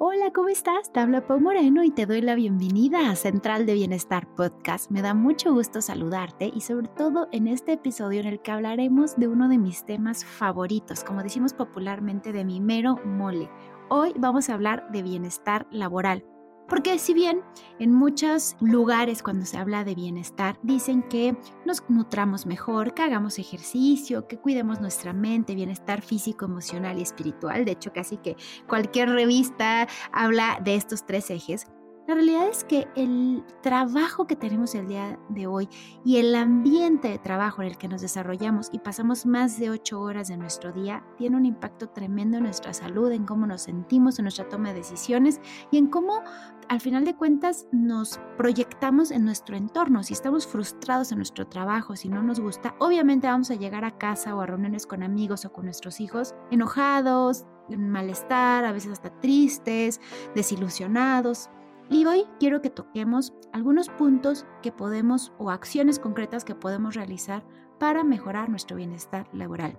Hola, ¿cómo estás? Te habla Pau Moreno y te doy la bienvenida a Central de Bienestar Podcast. Me da mucho gusto saludarte y sobre todo en este episodio en el que hablaremos de uno de mis temas favoritos, como decimos popularmente, de mi mero mole. Hoy vamos a hablar de bienestar laboral. Porque si bien en muchos lugares cuando se habla de bienestar dicen que nos nutramos mejor, que hagamos ejercicio, que cuidemos nuestra mente, bienestar físico, emocional y espiritual, de hecho casi que cualquier revista habla de estos tres ejes, la realidad es que el trabajo que tenemos el día de hoy y el ambiente de trabajo en el que nos desarrollamos y pasamos más de ocho horas de nuestro día tiene un impacto tremendo en nuestra salud, en cómo nos sentimos, en nuestra toma de decisiones y en cómo al final de cuentas nos proyectamos en nuestro entorno. Si estamos frustrados en nuestro trabajo, si no nos gusta, obviamente vamos a llegar a casa o a reuniones con amigos o con nuestros hijos enojados, en malestar, a veces hasta tristes, desilusionados. Y hoy quiero que toquemos algunos puntos que podemos o acciones concretas que podemos realizar para mejorar nuestro bienestar laboral.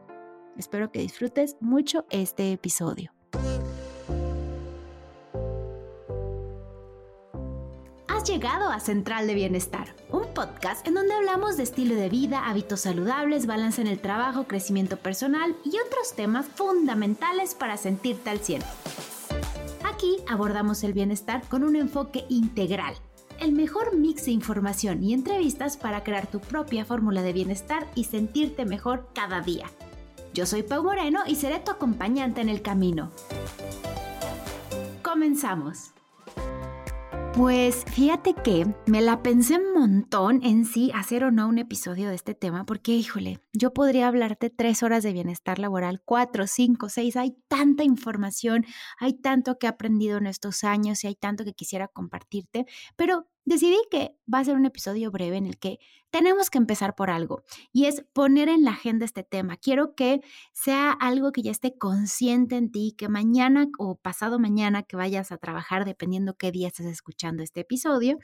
Espero que disfrutes mucho este episodio. Has llegado a Central de Bienestar, un podcast en donde hablamos de estilo de vida, hábitos saludables, balance en el trabajo, crecimiento personal y otros temas fundamentales para sentirte al cielo. Aquí abordamos el bienestar con un enfoque integral, el mejor mix de información y entrevistas para crear tu propia fórmula de bienestar y sentirte mejor cada día. Yo soy Pau Moreno y seré tu acompañante en el camino. Comenzamos. Pues fíjate que me la pensé un montón en sí hacer o no un episodio de este tema, porque híjole, yo podría hablarte tres horas de bienestar laboral, cuatro, cinco, seis, hay tanta información, hay tanto que he aprendido en estos años y hay tanto que quisiera compartirte, pero decidí que va a ser un episodio breve en el que tenemos que empezar por algo y es poner en la agenda este tema. Quiero que sea algo que ya esté consciente en ti, que mañana o pasado mañana que vayas a trabajar, dependiendo qué día estés escuchando este episodio,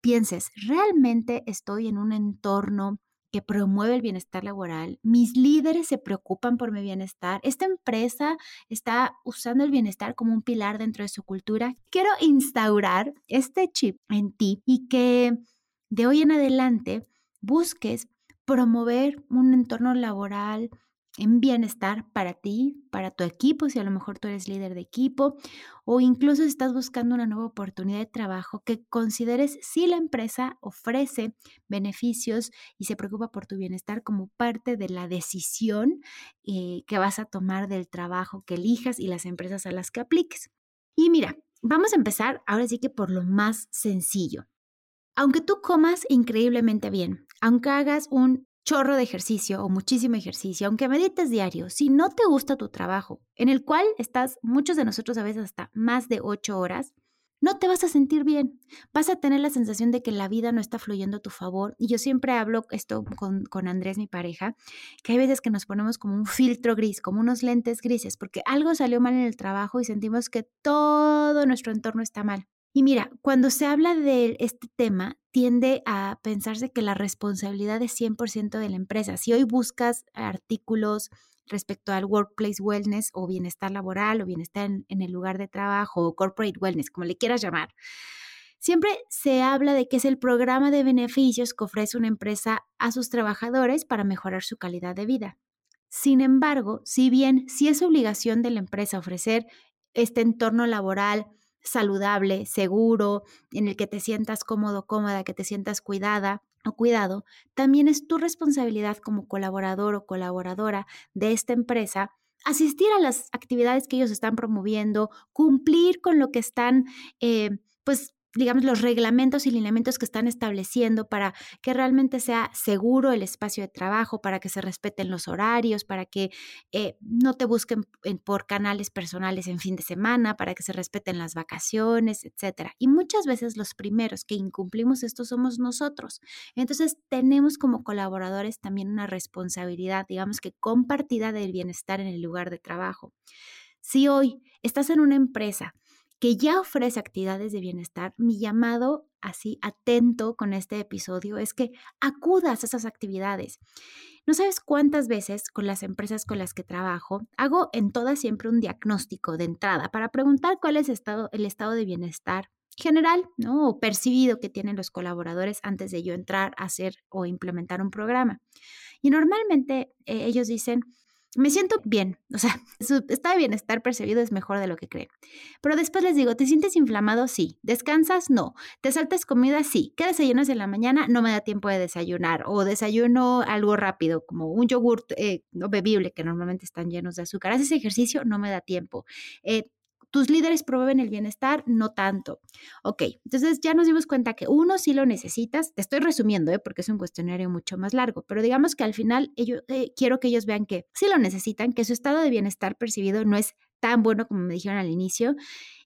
pienses, ¿realmente estoy en un entorno que promueve el bienestar laboral, mis líderes se preocupan por mi bienestar, esta empresa está usando el bienestar como un pilar dentro de su cultura. Quiero instaurar este chip en ti y que de hoy en adelante busques promover un entorno laboral en bienestar para ti, para tu equipo, si a lo mejor tú eres líder de equipo, o incluso si estás buscando una nueva oportunidad de trabajo, que consideres si la empresa ofrece beneficios y se preocupa por tu bienestar como parte de la decisión eh, que vas a tomar del trabajo que elijas y las empresas a las que apliques. Y mira, vamos a empezar ahora sí que por lo más sencillo. Aunque tú comas increíblemente bien, aunque hagas un chorro de ejercicio o muchísimo ejercicio, aunque medites diario, si no te gusta tu trabajo, en el cual estás muchos de nosotros a veces hasta más de ocho horas, no te vas a sentir bien. Vas a tener la sensación de que la vida no está fluyendo a tu favor. Y yo siempre hablo esto con, con, Andrés, mi pareja, que hay veces que nos ponemos como un filtro gris, como unos lentes grises, porque algo salió mal en el trabajo y sentimos que todo nuestro entorno está mal. Y mira, cuando se habla de este tema, tiende a pensarse que la responsabilidad es 100% de la empresa. Si hoy buscas artículos respecto al workplace wellness o bienestar laboral o bienestar en, el lugar de trabajo o corporate wellness, como le quieras llamar, siempre se habla de que es el programa de beneficios que ofrece una empresa a sus trabajadores para mejorar su calidad de vida. Sin embargo, si bien sí es obligación de la empresa ofrecer este entorno laboral, saludable, seguro, en el que te sientas cómodo, cómoda, que te sientas cuidada o cuidado, también es tu responsabilidad como colaborador o colaboradora de esta empresa asistir a las actividades que ellos están promoviendo, cumplir con lo que están, eh, pues, digamos, los reglamentos y lineamientos que están estableciendo para que realmente sea seguro el espacio de trabajo, para que se respeten los horarios, para que eh, no te busquen por canales personales en fin de semana, para que se respeten las vacaciones, etc. Y muchas veces los primeros que incumplimos esto somos nosotros. Entonces tenemos como colaboradores también una responsabilidad, digamos que compartida del bienestar en el lugar de trabajo. Si hoy estás en una empresa que ya ofrece actividades de bienestar, mi llamado así atento con este episodio es que acudas a esas actividades. No sabes cuántas veces con las empresas con las que trabajo hago en todas siempre un diagnóstico de entrada para preguntar cuál es el estado de bienestar general, ¿no? O percibido que tienen los colaboradores antes de yo entrar a hacer o implementar un programa. Y normalmente eh, ellos dicen, me siento bien, o sea, su estado de bienestar percibido es mejor de lo que creen. Pero después les digo, ¿te sientes inflamado? Sí. ¿Descansas? No. ¿Te saltas comida? Sí. ¿Qué desayunas en la mañana? No me da tiempo de desayunar. O desayuno algo rápido, como un yogurt eh, no bebible, que normalmente están llenos de azúcar. ¿Haces ejercicio? No me da tiempo. Eh, tus líderes promueven el bienestar, no tanto. Ok, entonces ya nos dimos cuenta que uno sí lo necesitas. Te estoy resumiendo, ¿eh? porque es un cuestionario mucho más largo, pero digamos que al final ellos, eh, quiero que ellos vean que sí lo necesitan, que su estado de bienestar percibido no es tan bueno como me dijeron al inicio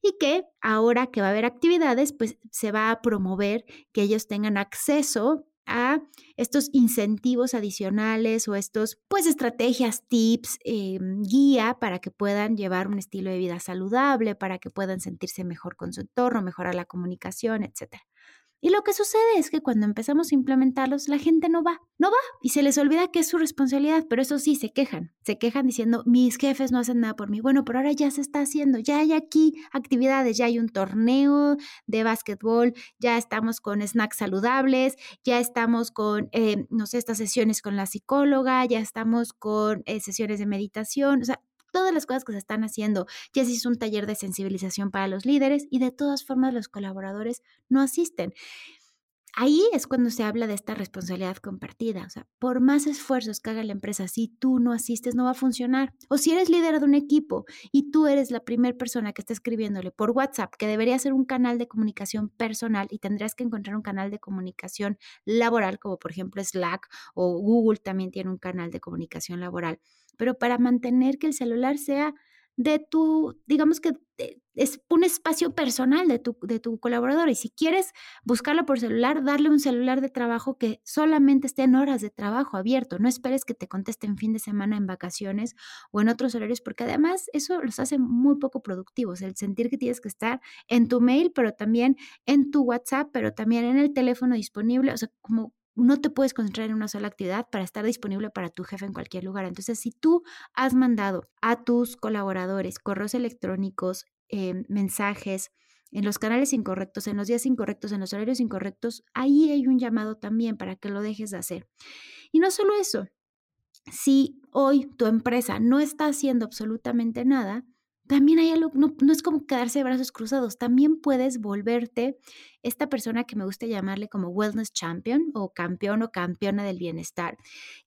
y que ahora que va a haber actividades, pues se va a promover que ellos tengan acceso a estos incentivos adicionales o estos, pues, estrategias, tips, eh, guía para que puedan llevar un estilo de vida saludable, para que puedan sentirse mejor con su entorno, mejorar la comunicación, etcétera. Y lo que sucede es que cuando empezamos a implementarlos, la gente no va, no va y se les olvida que es su responsabilidad, pero eso sí, se quejan, se quejan diciendo, mis jefes no hacen nada por mí. Bueno, pero ahora ya se está haciendo, ya hay aquí actividades, ya hay un torneo de básquetbol, ya estamos con snacks saludables, ya estamos con, eh, no sé, estas sesiones con la psicóloga, ya estamos con eh, sesiones de meditación, o sea, todas las cosas que se están haciendo. Ya se hizo un taller de sensibilización para los líderes y de todas formas los colaboradores no asisten. Ahí es cuando se habla de esta responsabilidad compartida. O sea, por más esfuerzos que haga la empresa, si tú no asistes, no va a funcionar. O si eres líder de un equipo y tú eres la primera persona que está escribiéndole por WhatsApp, que debería ser un canal de comunicación personal y tendrías que encontrar un canal de comunicación laboral, como por ejemplo Slack o Google también tiene un canal de comunicación laboral pero para mantener que el celular sea de tu, digamos que es un espacio personal de tu, de tu colaborador. Y si quieres buscarlo por celular, darle un celular de trabajo que solamente esté en horas de trabajo abierto. No esperes que te conteste en fin de semana, en vacaciones o en otros horarios, porque además eso los hace muy poco productivos. El sentir que tienes que estar en tu mail, pero también en tu WhatsApp, pero también en el teléfono disponible. O sea, como no te puedes concentrar en una sola actividad para estar disponible para tu jefe en cualquier lugar. Entonces, si tú has mandado a tus colaboradores correos electrónicos, em, mensajes, en los canales incorrectos, en los días incorrectos, en los horarios incorrectos, ahí hay un llamado también para que lo dejes de hacer. Y no solo eso, si hoy tu empresa no está haciendo absolutamente nada, también hay algo, no, no, es como quedarse de brazos cruzados, también puedes volverte esta persona que me gusta llamarle como wellness champion o campeón o campeona del bienestar,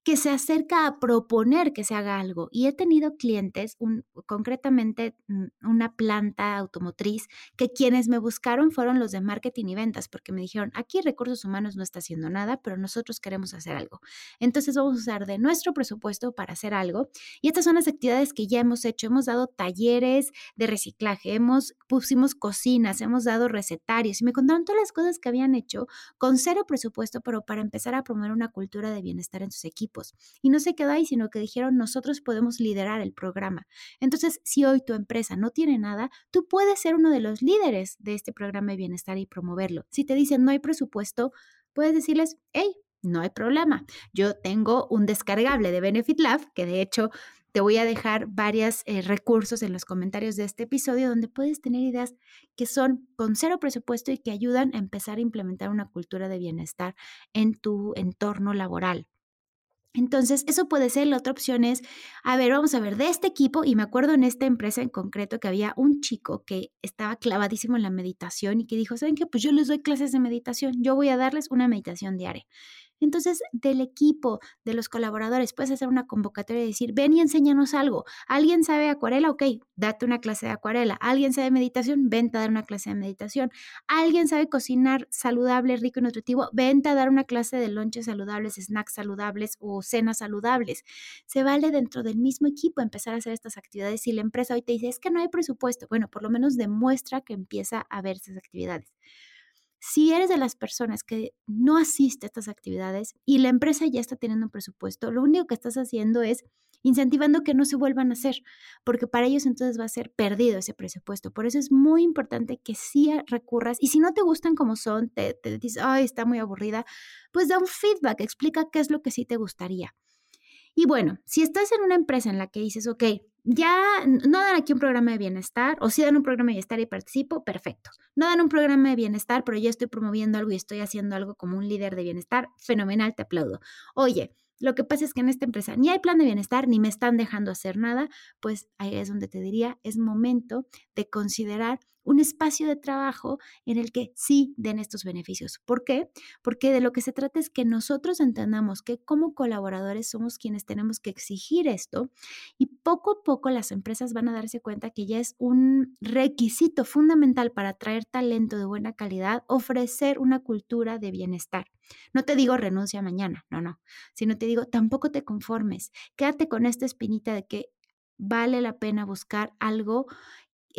que se acerca a proponer que se haga algo. Y he tenido clientes, un, concretamente mm, una planta automotriz, que quienes me buscaron fueron los de marketing y ventas, porque me dijeron, aquí recursos humanos no está haciendo nada, pero nosotros queremos hacer algo. Entonces vamos a usar de nuestro presupuesto para hacer algo. Y estas son las actividades que ya hemos hecho. Hemos dado talleres de reciclaje, hemos pusimos cocinas, hemos dado recetarios y me contaron las cosas que habían hecho con cero presupuesto, pero para empezar a promover una cultura de bienestar en sus equipos. Y no se quedó ahí, sino que dijeron, nosotros podemos liderar el programa. Entonces, si hoy tu empresa no tiene nada, tú puedes ser uno de los líderes de este programa de bienestar y promoverlo. Si te dicen no hay presupuesto, puedes decirles, hey, no hay problema. Yo tengo un descargable de Benefit Lab, que de hecho te voy a dejar varios eh, recursos en los comentarios de este episodio donde puedes tener ideas que son con cero presupuesto y que ayudan a empezar a implementar una cultura de bienestar en tu entorno laboral. Entonces, eso puede ser. La otra opción es, a ver, vamos a ver, de este equipo, y me acuerdo en esta empresa en concreto que había un chico que estaba clavadísimo en la meditación y que dijo, ¿saben qué? Pues yo les doy clases de meditación, yo voy a darles una meditación diaria. Entonces, del equipo, de los colaboradores, puedes hacer una convocatoria y decir, ven y enséñanos algo. ¿Alguien sabe acuarela? Ok, date una clase de acuarela. ¿Alguien sabe meditación? Vente a dar una clase de meditación. ¿Alguien sabe cocinar saludable, rico y nutritivo? Vente a dar una clase de lonches saludables, snacks saludables o cenas saludables. Se vale dentro del mismo equipo empezar a hacer estas actividades. Si la empresa hoy te dice, es que no hay presupuesto, bueno, por lo menos demuestra que empieza a ver esas actividades. Si eres de las personas que no asiste a estas actividades y la empresa ya está teniendo un presupuesto, lo único que estás haciendo es incentivando que no se vuelvan a hacer, porque para ellos entonces va a ser perdido ese presupuesto. Por eso es muy importante que sí recurras y si no te gustan como son, te, te dices, ay, está muy aburrida, pues da un feedback, explica qué es lo que sí te gustaría. Y bueno, si estás en una empresa en la que dices, ok, ya no dan aquí un programa de bienestar, o si dan un programa de bienestar y participo, perfecto. No dan un programa de bienestar, pero ya estoy promoviendo algo y estoy haciendo algo como un líder de bienestar, fenomenal, te aplaudo. Oye, lo que pasa es que en esta empresa ni hay plan de bienestar, ni me están dejando hacer nada, pues ahí es donde te diría, es momento de considerar un espacio de trabajo en el que sí den estos beneficios. ¿Por qué? Porque de lo que se trata es que nosotros entendamos que como colaboradores somos quienes tenemos que exigir esto y poco a poco las empresas van a darse cuenta que ya es un requisito fundamental para atraer talento de buena calidad, ofrecer una cultura de bienestar. No te digo renuncia mañana, no, no, sino te digo tampoco te conformes, quédate con esta espinita de que vale la pena buscar algo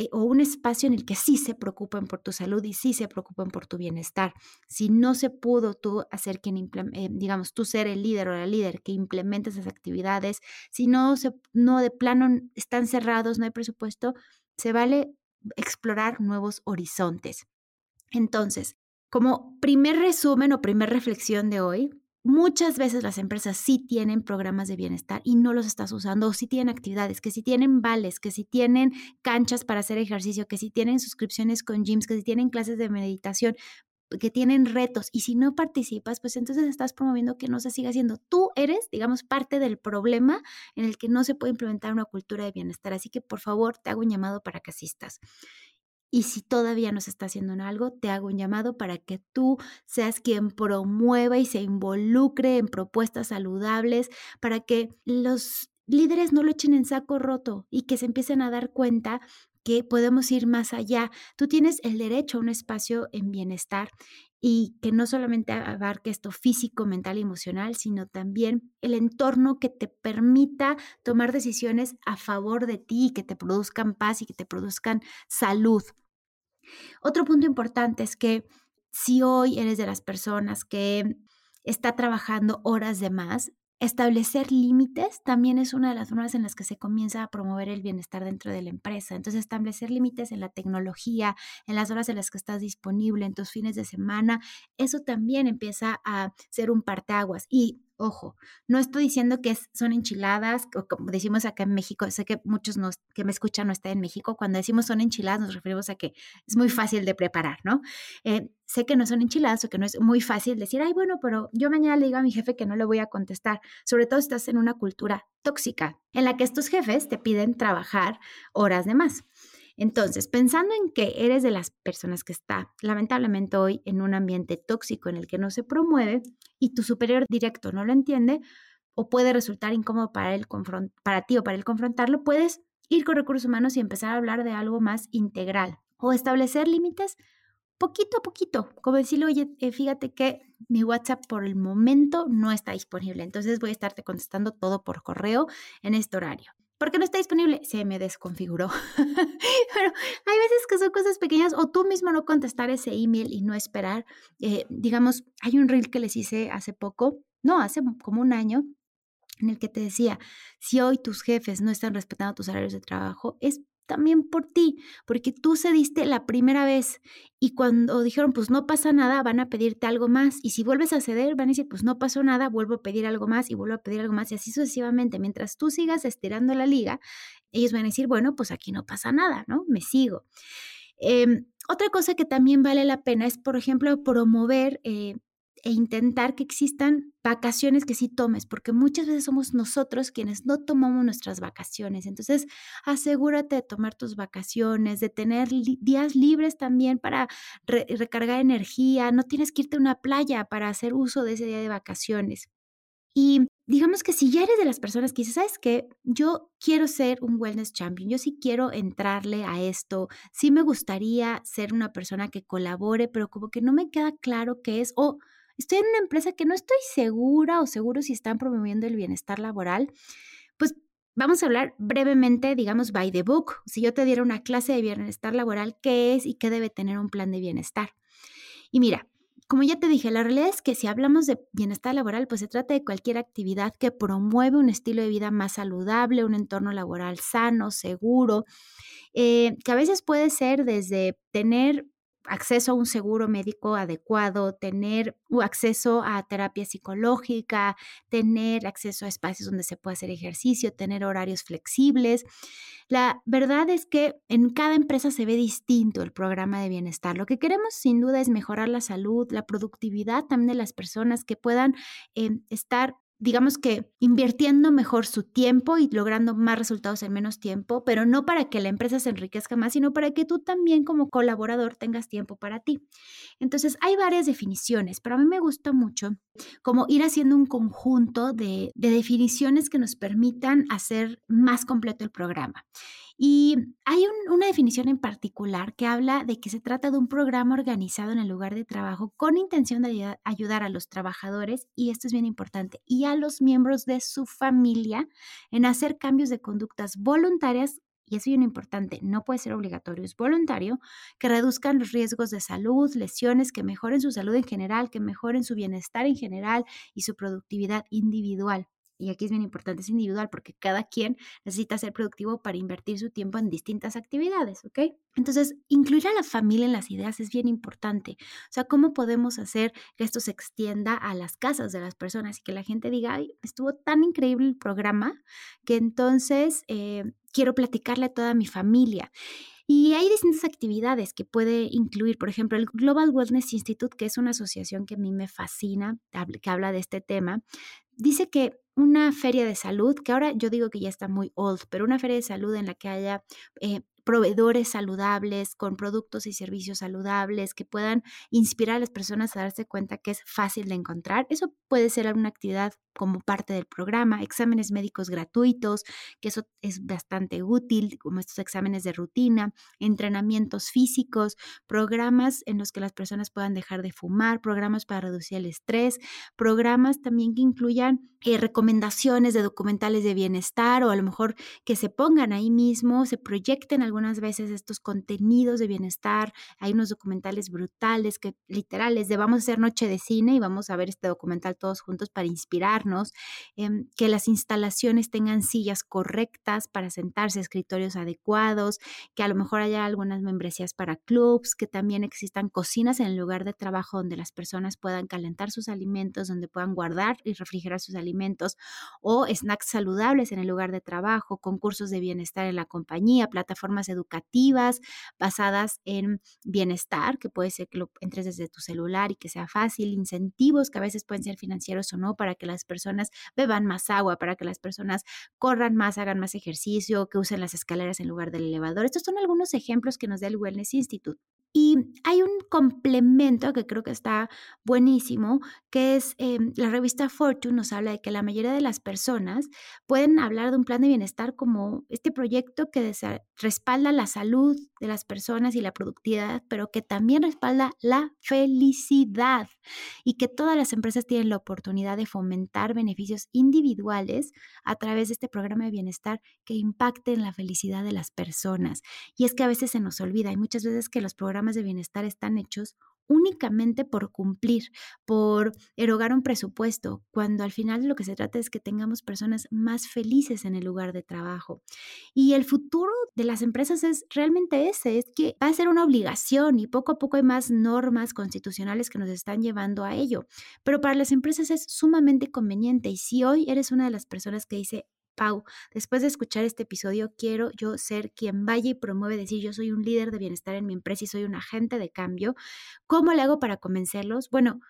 eh, o un espacio en el que sí se preocupen por tu salud y sí se preocupen por tu bienestar. Si no se pudo tú hacer quien, eh, digamos, tú ser el líder o la líder que implemente esas actividades, si no, se, no de plano están cerrados, no hay presupuesto, se vale explorar nuevos horizontes. Entonces, como primer resumen o primer reflexión de hoy, Muchas veces las empresas sí tienen programas de bienestar y no los estás usando, o sí tienen actividades, que si tienen vales, que si tienen canchas para hacer ejercicio, que si tienen suscripciones con gyms, que si tienen clases de meditación, que tienen retos y si no participas, pues entonces estás promoviendo que no se siga haciendo. Tú eres, digamos, parte del problema en el que no se puede implementar una cultura de bienestar. Así que por favor, te hago un llamado para que asistas. Y si todavía no se está haciendo en algo, te hago un llamado para que tú seas quien promueva y se involucre en propuestas saludables, para que los líderes no lo echen en saco roto y que se empiecen a dar cuenta que podemos ir más allá. Tú tienes el derecho a un espacio en bienestar y que no solamente abarque esto físico, mental y emocional, sino también el entorno que te permita tomar decisiones a favor de ti, que te produzcan paz y que te produzcan salud. Otro punto importante es que si hoy eres de las personas que está trabajando horas de más, establecer límites también es una de las formas en las que se comienza a promover el bienestar dentro de la empresa. Entonces, establecer límites en la tecnología, en las horas en las que estás disponible, en tus fines de semana, eso también empieza a ser un parteaguas. Y Ojo, no estoy diciendo que son enchiladas, o como decimos acá en México, sé que muchos nos, que me escuchan no están en México, cuando decimos son enchiladas nos referimos a que es muy fácil de preparar, ¿no? Eh, sé que no son enchiladas o que no es muy fácil decir, ay, bueno, pero yo mañana le digo a mi jefe que no le voy a contestar, sobre todo si estás en una cultura tóxica, en la que estos jefes te piden trabajar horas de más. Entonces, pensando en que eres de las personas que está lamentablemente hoy en un ambiente tóxico en el que no se promueve y tu superior directo no lo entiende o puede resultar incómodo para, él para ti o para él confrontarlo, puedes ir con recursos humanos y empezar a hablar de algo más integral o establecer límites poquito a poquito, como decirle, oye, eh, fíjate que mi WhatsApp por el momento no está disponible, entonces voy a estarte contestando todo por correo en este horario. ¿Por qué no está disponible? Se me desconfiguró. Pero hay veces que son cosas pequeñas o tú mismo no contestar ese email y no esperar. Eh, digamos, hay un reel que les hice hace poco, no, hace como un año, en el que te decía, si hoy tus jefes no están respetando tus horarios de trabajo, es también por ti, porque tú cediste la primera vez y cuando dijeron, pues no pasa nada, van a pedirte algo más. Y si vuelves a ceder, van a decir, pues no pasó nada, vuelvo a pedir algo más y vuelvo a pedir algo más y así sucesivamente. Mientras tú sigas estirando la liga, ellos van a decir, bueno, pues aquí no pasa nada, ¿no? Me sigo. Em, otra cosa que también vale la pena es, por ejemplo, promover eh, e intentar que existan vacaciones que sí tomes, porque muchas veces somos nosotros quienes no tomamos nuestras vacaciones. Entonces, asegúrate de tomar tus vacaciones, de tener días libres también para recargar energía. No tienes que irte a una playa para hacer uso de ese día de vacaciones. Y digamos que si ya eres de las personas que dices, ¿sabes qué? Yo quiero ser un wellness champion, yo sí quiero entrarle a esto, sí me gustaría ser una persona que colabore, pero como que no me queda claro qué es, o estoy en una empresa que no estoy segura o seguro si están promoviendo el bienestar laboral, pues vamos a hablar brevemente, digamos, by the book. Si yo te diera una clase de bienestar laboral, ¿qué es y qué debe tener un plan de bienestar? Y mira, como ya te dije, la realidad es que si hablamos de bienestar laboral, pues se trata de cualquier actividad que promueve un estilo de vida más saludable, un entorno laboral sano, seguro, eh, que a veces puede ser desde tener acceso a un seguro médico adecuado, tener acceso a terapia psicológica, tener acceso a espacios donde se pueda hacer ejercicio, tener horarios flexibles. La verdad es que en cada empresa se ve distinto el programa de bienestar. Lo que queremos sin duda es mejorar la salud, la productividad también de las personas que puedan eh, estar digamos que invirtiendo mejor su tiempo y logrando más resultados en menos tiempo, pero no para que la empresa se enriquezca más, sino para que tú también como colaborador tengas tiempo para ti. Entonces, hay varias definiciones, pero a mí me gusta mucho como ir haciendo un conjunto de, de definiciones que nos permitan hacer más completo el programa. Y hay una definición en particular que habla de que se trata de un programa organizado en el lugar de trabajo con intención de ayudar a los trabajadores, y esto es bien importante, y a los miembros de su familia en hacer cambios de conductas voluntarias y es bien importante, no puede ser obligatorio, es voluntario, que reduzcan los riesgos de salud, lesiones, que mejoren su salud en general, que mejoren su bienestar en general y su productividad individual y aquí es bien importante, es individual porque cada quien necesita ser productivo para invertir su tiempo en distintas actividades, ¿ok? Entonces, incluir a la familia en las ideas es bien importante. O sea, ¿cómo podemos hacer que esto se extienda a las casas de las personas y que la gente diga, ay, estuvo tan increíble el programa que entonces eh, quiero platicarle a toda mi familia? Y hay distintas actividades que puede incluir, por ejemplo, el Global Wellness Institute, que es una asociación que a mí me fascina, que habla de este tema, dice que una feria de salud, que ahora yo digo que ya está muy old, pero una feria de salud en la que haya eh, proveedores saludables, con productos y servicios saludables, que puedan inspirar a las personas a darse cuenta que es fácil de encontrar. Eso puede ser alguna actividad como parte del programa, exámenes médicos gratuitos, que eso es bastante útil, como estos exámenes de rutina, entrenamientos físicos, programas en los que las personas puedan dejar de fumar, programas para reducir el estrés, programas también que incluyan eh, recomendaciones de documentales de bienestar o a lo mejor que se pongan ahí mismo, se proyecten algunas veces estos contenidos de bienestar. Hay unos documentales brutales que literales de vamos a hacer noche de cine y vamos a ver este documental todos juntos para em, que las instalaciones tengan sillas correctas para sentarse, escritorios adecuados, que a lo mejor haya algunas membresías para clubs, que también existan cocinas en el lugar de trabajo donde las personas puedan calentar sus alimentos, donde puedan guardar y refrigerar sus alimentos o snacks saludables en el lugar de trabajo, concursos de bienestar en la compañía, plataformas educativas basadas en bienestar, que puede ser que lo entres desde tu celular y que sea fácil, incentivos que a veces pueden ser financieros o no para que las personas beban más agua, para que las personas corran más, hagan más ejercicio, que usen las escaleras en lugar del elevador. Estos son algunos ejemplos que nos da el Wellness Institute. Y hay un complemento que creo que está buenísimo, que es em, la revista Fortune nos habla de que la mayoría de las personas pueden hablar de un plan de bienestar como este proyecto que respalda la salud de las personas y la productividad, pero que también respalda la felicidad y que todas las empresas tienen la oportunidad de fomentar beneficios individuales a través de este programa de bienestar que impacten la felicidad de las personas. Y es que a veces se nos olvida, hay muchas veces que los programas de bienestar están hechos únicamente por cumplir, por erogar un presupuesto, cuando al final lo que se trata es que tengamos personas más felices en el lugar de trabajo. Y el futuro de las empresas es realmente ese, es que va a ser una obligación y poco a poco hay más normas constitucionales que nos están llevando a ello. Pero para las empresas es sumamente conveniente y si hoy eres una de las personas que dice, Pau, después de escuchar este episodio, quiero yo ser quien vaya y promueve decir yo soy un líder de bienestar en mi empresa y soy un agente de cambio. ¿Cómo le hago para convencerlos? Bueno,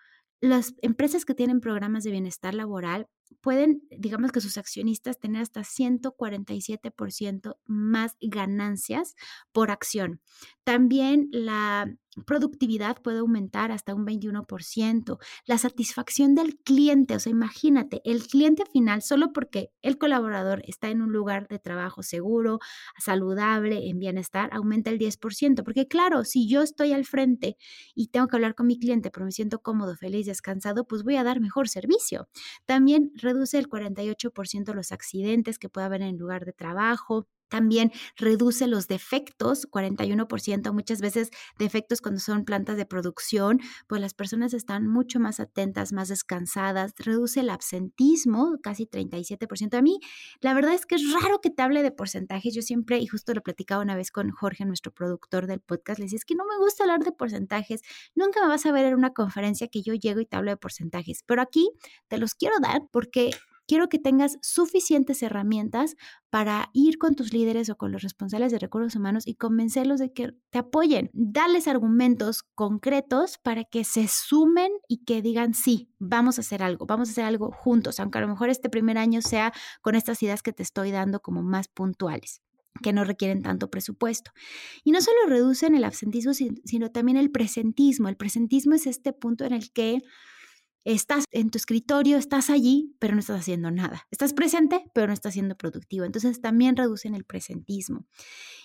las empresas que tienen programas de bienestar laboral pueden, digamos que sus accionistas, tener hasta 147% más ganancias por acción. También la productividad puede aumentar hasta un 21%. La satisfacción del cliente, o sea, imagínate, el cliente final, solo porque el colaborador está en un lugar de trabajo seguro, saludable, en bienestar, aumenta el 10%. Porque claro, si yo estoy al frente y tengo que hablar con mi cliente, pero me siento cómodo, feliz, descansado, pues voy a dar mejor servicio. También reduce el 48% los accidentes que puede haber en el lugar de trabajo También reduce los defectos, 41%, muchas veces defectos cuando son plantas de producción, pues las personas están mucho más atentas, más descansadas, reduce el absentismo, casi 37%. A mí, la verdad es que es raro que te hable de porcentajes, yo siempre, y justo lo platicaba una vez con Jorge, nuestro productor del podcast, le decía, es que no me gusta hablar de porcentajes, nunca me vas a ver en una conferencia que yo llego y te hablo de porcentajes, pero aquí te los quiero dar porque quiero que tengas suficientes herramientas para ir con tus líderes o con los responsables de recursos humanos y convencerlos de que te apoyen. Darles argumentos concretos para que se sumen y que digan, sí, vamos a hacer algo, vamos a hacer algo juntos, aunque a lo mejor este primer año sea con estas ideas que te estoy dando como más puntuales que no requieren tanto presupuesto. Y no solo reducen el absentismo, sino también el presentismo. El presentismo es este punto en el que Estás en tu escritorio, estás allí, pero no estás haciendo nada. Estás presente, pero no estás siendo productivo. Entonces también reducen el presentismo.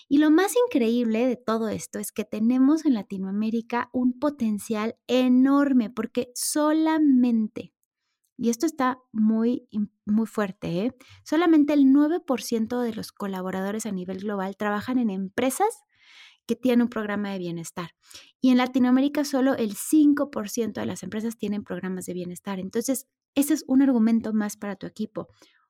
Y lo más increíble de todo esto es que tenemos en Latinoamérica un potencial enorme porque solamente, y esto está muy, muy fuerte, ¿eh? solamente el 9% de los colaboradores a nivel global trabajan en empresas que tiene un programa de bienestar. Y en Latinoamérica solo el 5% de las empresas tienen programas de bienestar. Entonces, ese es un argumento más para tu equipo.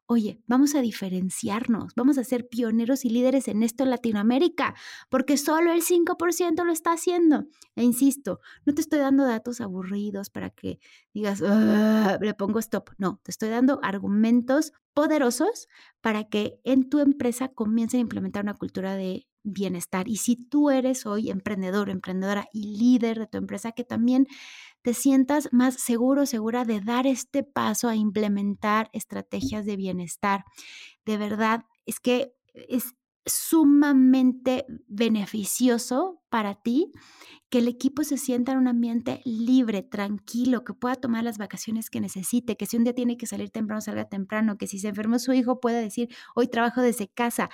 Oye, vamos a diferenciarnos, vamos a ser pioneros y líderes en esto en Latinoamérica, porque solo el 5% lo está haciendo. E insisto, no te estoy dando datos aburridos para que digas, le pongo stop. No, te estoy dando argumentos poderosos para que en tu empresa comiencen a implementar una cultura de bienestar. Y si tú eres hoy emprendedor, emprendedora y líder de tu empresa, que también te sientas más seguro, segura de dar este paso a implementar estrategias de bienestar. De verdad, es que es sumamente beneficioso para ti que el equipo se sienta en un ambiente libre, tranquilo, que pueda tomar las vacaciones que necesite, que si un día tiene que salir temprano, salga temprano, que si se enfermó su hijo pueda decir, hoy trabajo desde casa.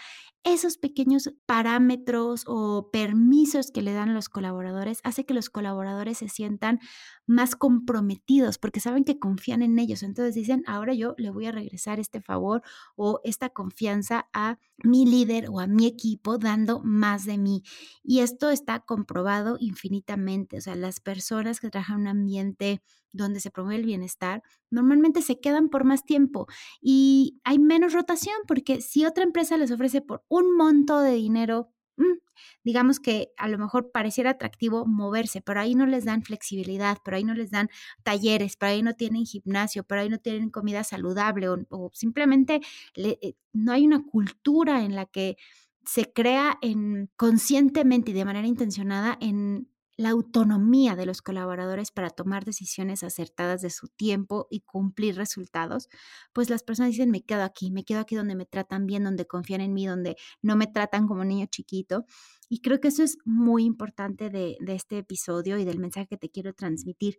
Esos pequeños parámetros o permisos que le dan los colaboradores hace que los colaboradores se sientan más comprometidos porque saben que confían en ellos. Entonces dicen, ahora yo le voy a regresar este favor o esta confianza a mi líder o a mi equipo dando más de mí. Y esto está comprobado infinitamente. O sea, las personas que trabajan en un ambiente donde se promueve el bienestar, normalmente se quedan por más tiempo y hay menos rotación porque si otra empresa les ofrece por un monto de dinero mm, digamos que a lo mejor pareciera atractivo moverse, pero ahí no les dan flexibilidad, pero ahí no les dan talleres, pero ahí no tienen gimnasio, pero ahí no tienen comida saludable o, simplemente eh, no hay una cultura en la que se crea en, conscientemente y de manera intencionada en la autonomía de los colaboradores para tomar decisiones acertadas de su tiempo y cumplir resultados, pues las personas dicen, me quedo aquí, me quedo aquí donde me tratan bien, donde confían en mí, donde no me tratan como niño chiquito. Y creo que eso es muy importante de, de este episodio y del mensaje que te quiero transmitir.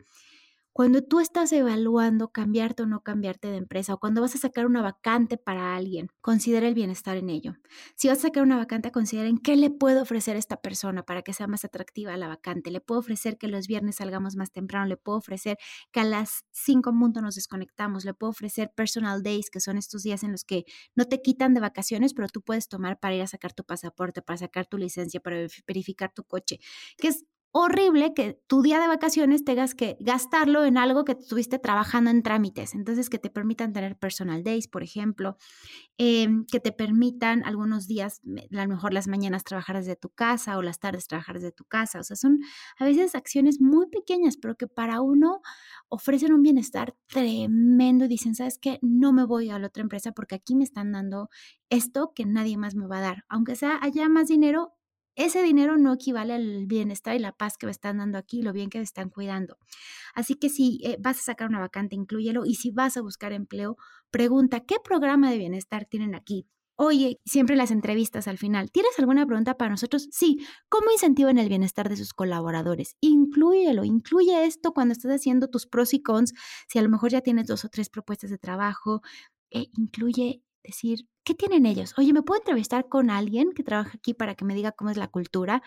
Cuando tú estás evaluando cambiarte o no cambiarte de empresa o cuando vas a sacar una vacante para alguien, considera el bienestar en ello. Si vas a sacar una vacante, considera en qué le puedo ofrecer a esta persona para que sea más atractiva la vacante. Le puedo ofrecer que los viernes salgamos más temprano, le puedo ofrecer que a las 5 puntos nos desconectamos, le puedo ofrecer personal days, que son estos días en los que no te quitan de vacaciones, pero tú puedes tomar para ir a sacar tu pasaporte, para sacar tu licencia, para verificar tu coche, que es horrible que tu día de vacaciones tengas que gastarlo en algo que estuviste trabajando en trámites. Entonces, que te permitan tener personal days, por ejemplo, em, que te permitan algunos días, a lo mejor las mañanas trabajar desde tu casa o las tardes trabajar desde tu casa. O sea, son a veces acciones muy pequeñas, pero que para uno ofrecen un bienestar tremendo y dicen, ¿sabes qué? No me voy a la otra empresa porque aquí me están dando esto que nadie más me va a dar. Aunque sea haya más dinero, ese dinero no equivale al bienestar y la paz que me están dando aquí, lo bien que me están cuidando. Así que si eh, vas a sacar una vacante, incluyelo. Y si vas a buscar empleo, pregunta, ¿qué programa de bienestar tienen aquí? Oye, siempre las entrevistas al final, ¿tienes alguna pregunta para nosotros? Sí, ¿cómo incentivan el bienestar de sus colaboradores? Inclúyelo, incluye esto cuando estás haciendo tus pros y cons, si a lo mejor ya tienes dos o tres propuestas de trabajo, eh, incluye decir, ¿qué tienen ellos? Oye, ¿me puedo entrevistar con alguien que trabaja aquí para que me diga cómo es la cultura?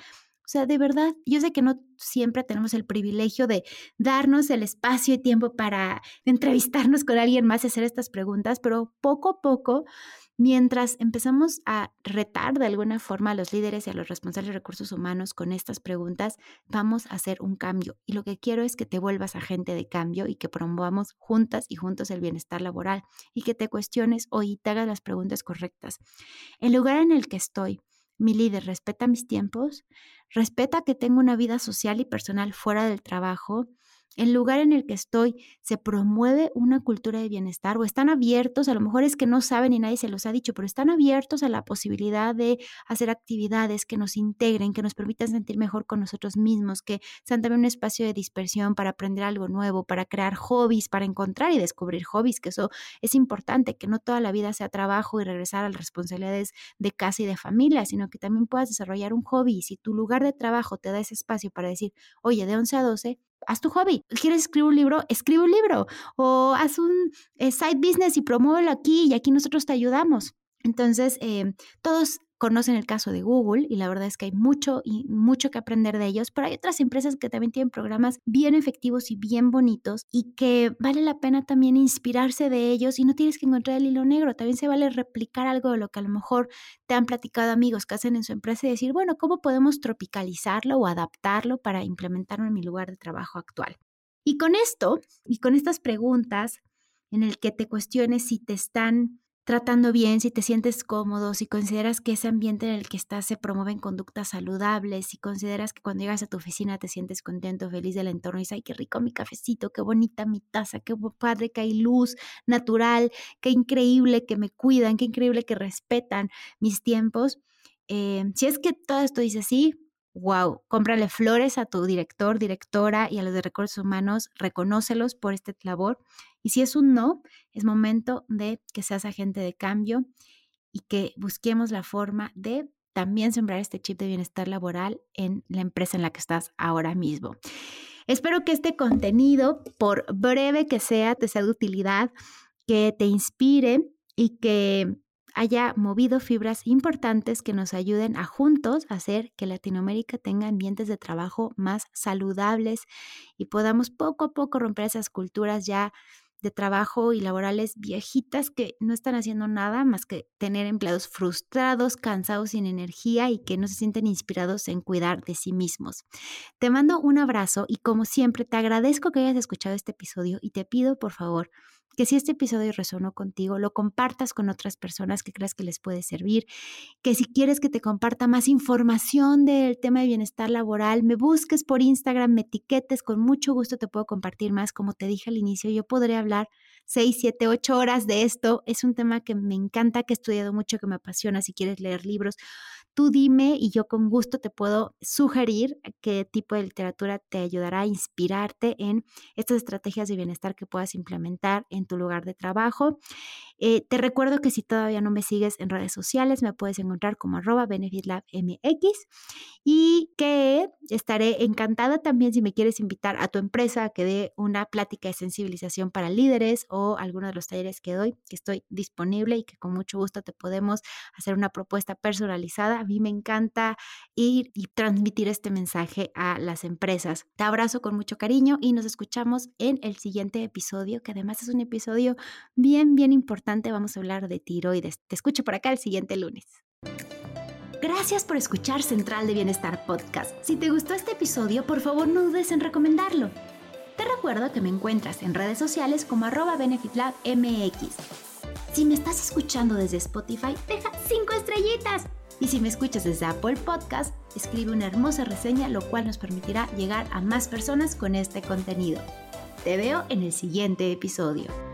O sea, de verdad, yo sé que no siempre tenemos el privilegio de darnos el espacio y tiempo para entrevistarnos con alguien más y hacer estas preguntas, pero poco a poco Mientras empezamos a retar de alguna forma a los líderes y a los responsables de recursos humanos con estas preguntas, vamos a hacer un cambio. Y lo que quiero es que te vuelvas agente de cambio y que promovamos juntas y juntos el bienestar laboral y que te cuestiones o y te hagas las preguntas correctas. El lugar en el que estoy, mi líder respeta mis tiempos, respeta que tengo una vida social y personal fuera del trabajo, el lugar en el que estoy se promueve una cultura de bienestar o están abiertos, a lo mejor es que no saben y nadie se los ha dicho, pero están abiertos a la posibilidad de hacer actividades que nos integren, que nos permitan sentir mejor con nosotros mismos, que sean también un espacio de dispersión para aprender algo nuevo, para crear hobbies, para encontrar y descubrir hobbies, que eso es importante, que no toda la vida sea trabajo y regresar a las responsabilidades de casa y de familia, sino que también puedas desarrollar un hobby. Si tu lugar de trabajo te da ese espacio para decir, oye, de 11 a 12, haz tu hobby. ¿Quieres escribir un libro? Escribe un libro. O haz un eh, side business y promuévelo aquí y aquí nosotros te ayudamos. Entonces, eh, todos conocen el caso de Google y la verdad es que hay mucho y mucho que aprender de ellos, pero hay otras empresas que también tienen programas bien efectivos y bien bonitos y que vale la pena también inspirarse de ellos y no tienes que encontrar el hilo negro, también se vale replicar algo de lo que a lo mejor te han platicado amigos que hacen en su empresa y decir, bueno, ¿cómo podemos tropicalizarlo o adaptarlo para implementarlo en mi lugar de trabajo actual? Y con esto y con estas preguntas en el que te cuestiones si te están tratando bien, si te sientes cómodo, si consideras que ese ambiente en el que estás se promueven conductas saludables, si consideras que cuando llegas a tu oficina te sientes contento, feliz del entorno y dices, ay, qué rico mi cafecito, qué bonita mi taza, qué padre que hay luz natural, qué increíble que me cuidan, qué increíble que respetan mis tiempos. Eh, si es que todo esto dice sí, wow, cómprale flores a tu director, directora y a los de recursos humanos, reconócelos por este labor. Y si es un no, es momento de que seas agente de cambio y que busquemos la forma de también sembrar este chip de bienestar laboral en la empresa en la que estás ahora mismo. Espero que este contenido, por breve que sea, te sea de utilidad, que te inspire y que haya movido fibras importantes que nos ayuden a juntos hacer que Latinoamérica tenga ambientes de trabajo más saludables y podamos poco a poco romper esas culturas ya de trabajo y laborales viejitas que no están haciendo nada más que tener empleados frustrados, cansados, sin energía y que no se sienten inspirados en cuidar de sí mismos. Te mando un abrazo y como siempre te agradezco que hayas escuchado este episodio y te pido por favor que si este episodio resonó contigo, lo compartas con otras personas que creas que les puede servir, que si quieres que te comparta más información del tema de bienestar laboral, me busques por Instagram, me etiquetes, con mucho gusto te puedo compartir más. Como te dije al inicio, yo podré hablar 6, 7, 8 horas de esto. Es un tema que me encanta, que he estudiado mucho, que me apasiona. Si quieres leer libros, tú dime y yo con gusto te puedo sugerir qué tipo de literatura te ayudará a inspirarte en estas estrategias de bienestar que puedas implementar en tu lugar de trabajo. Eh, te recuerdo que si todavía no me sigues en redes sociales, me puedes encontrar como arroba benefitlabmx y que estaré encantada también si me quieres invitar a tu empresa a que dé una plática de sensibilización para líderes o alguno de los talleres que doy, que estoy disponible y que con mucho gusto te podemos hacer una propuesta personalizada. Mí me encanta ir y transmitir este mensaje a las empresas. Te abrazo con mucho cariño y nos escuchamos en el siguiente episodio, que además es un episodio bien, bien importante vamos a hablar de tiroides. Te escucho por acá el siguiente lunes. Gracias por escuchar Central de Bienestar Podcast. Si te gustó este episodio, por favor no dudes en recomendarlo. Te recuerdo que me encuentras en redes sociales como arroba benefitlabmx. Si me estás escuchando desde Spotify, deja 5 estrellitas. Y si me escuchas desde Apple Podcast, escribe una hermosa reseña, lo cual nos permitirá llegar a más personas con este contenido. Te veo en el siguiente episodio.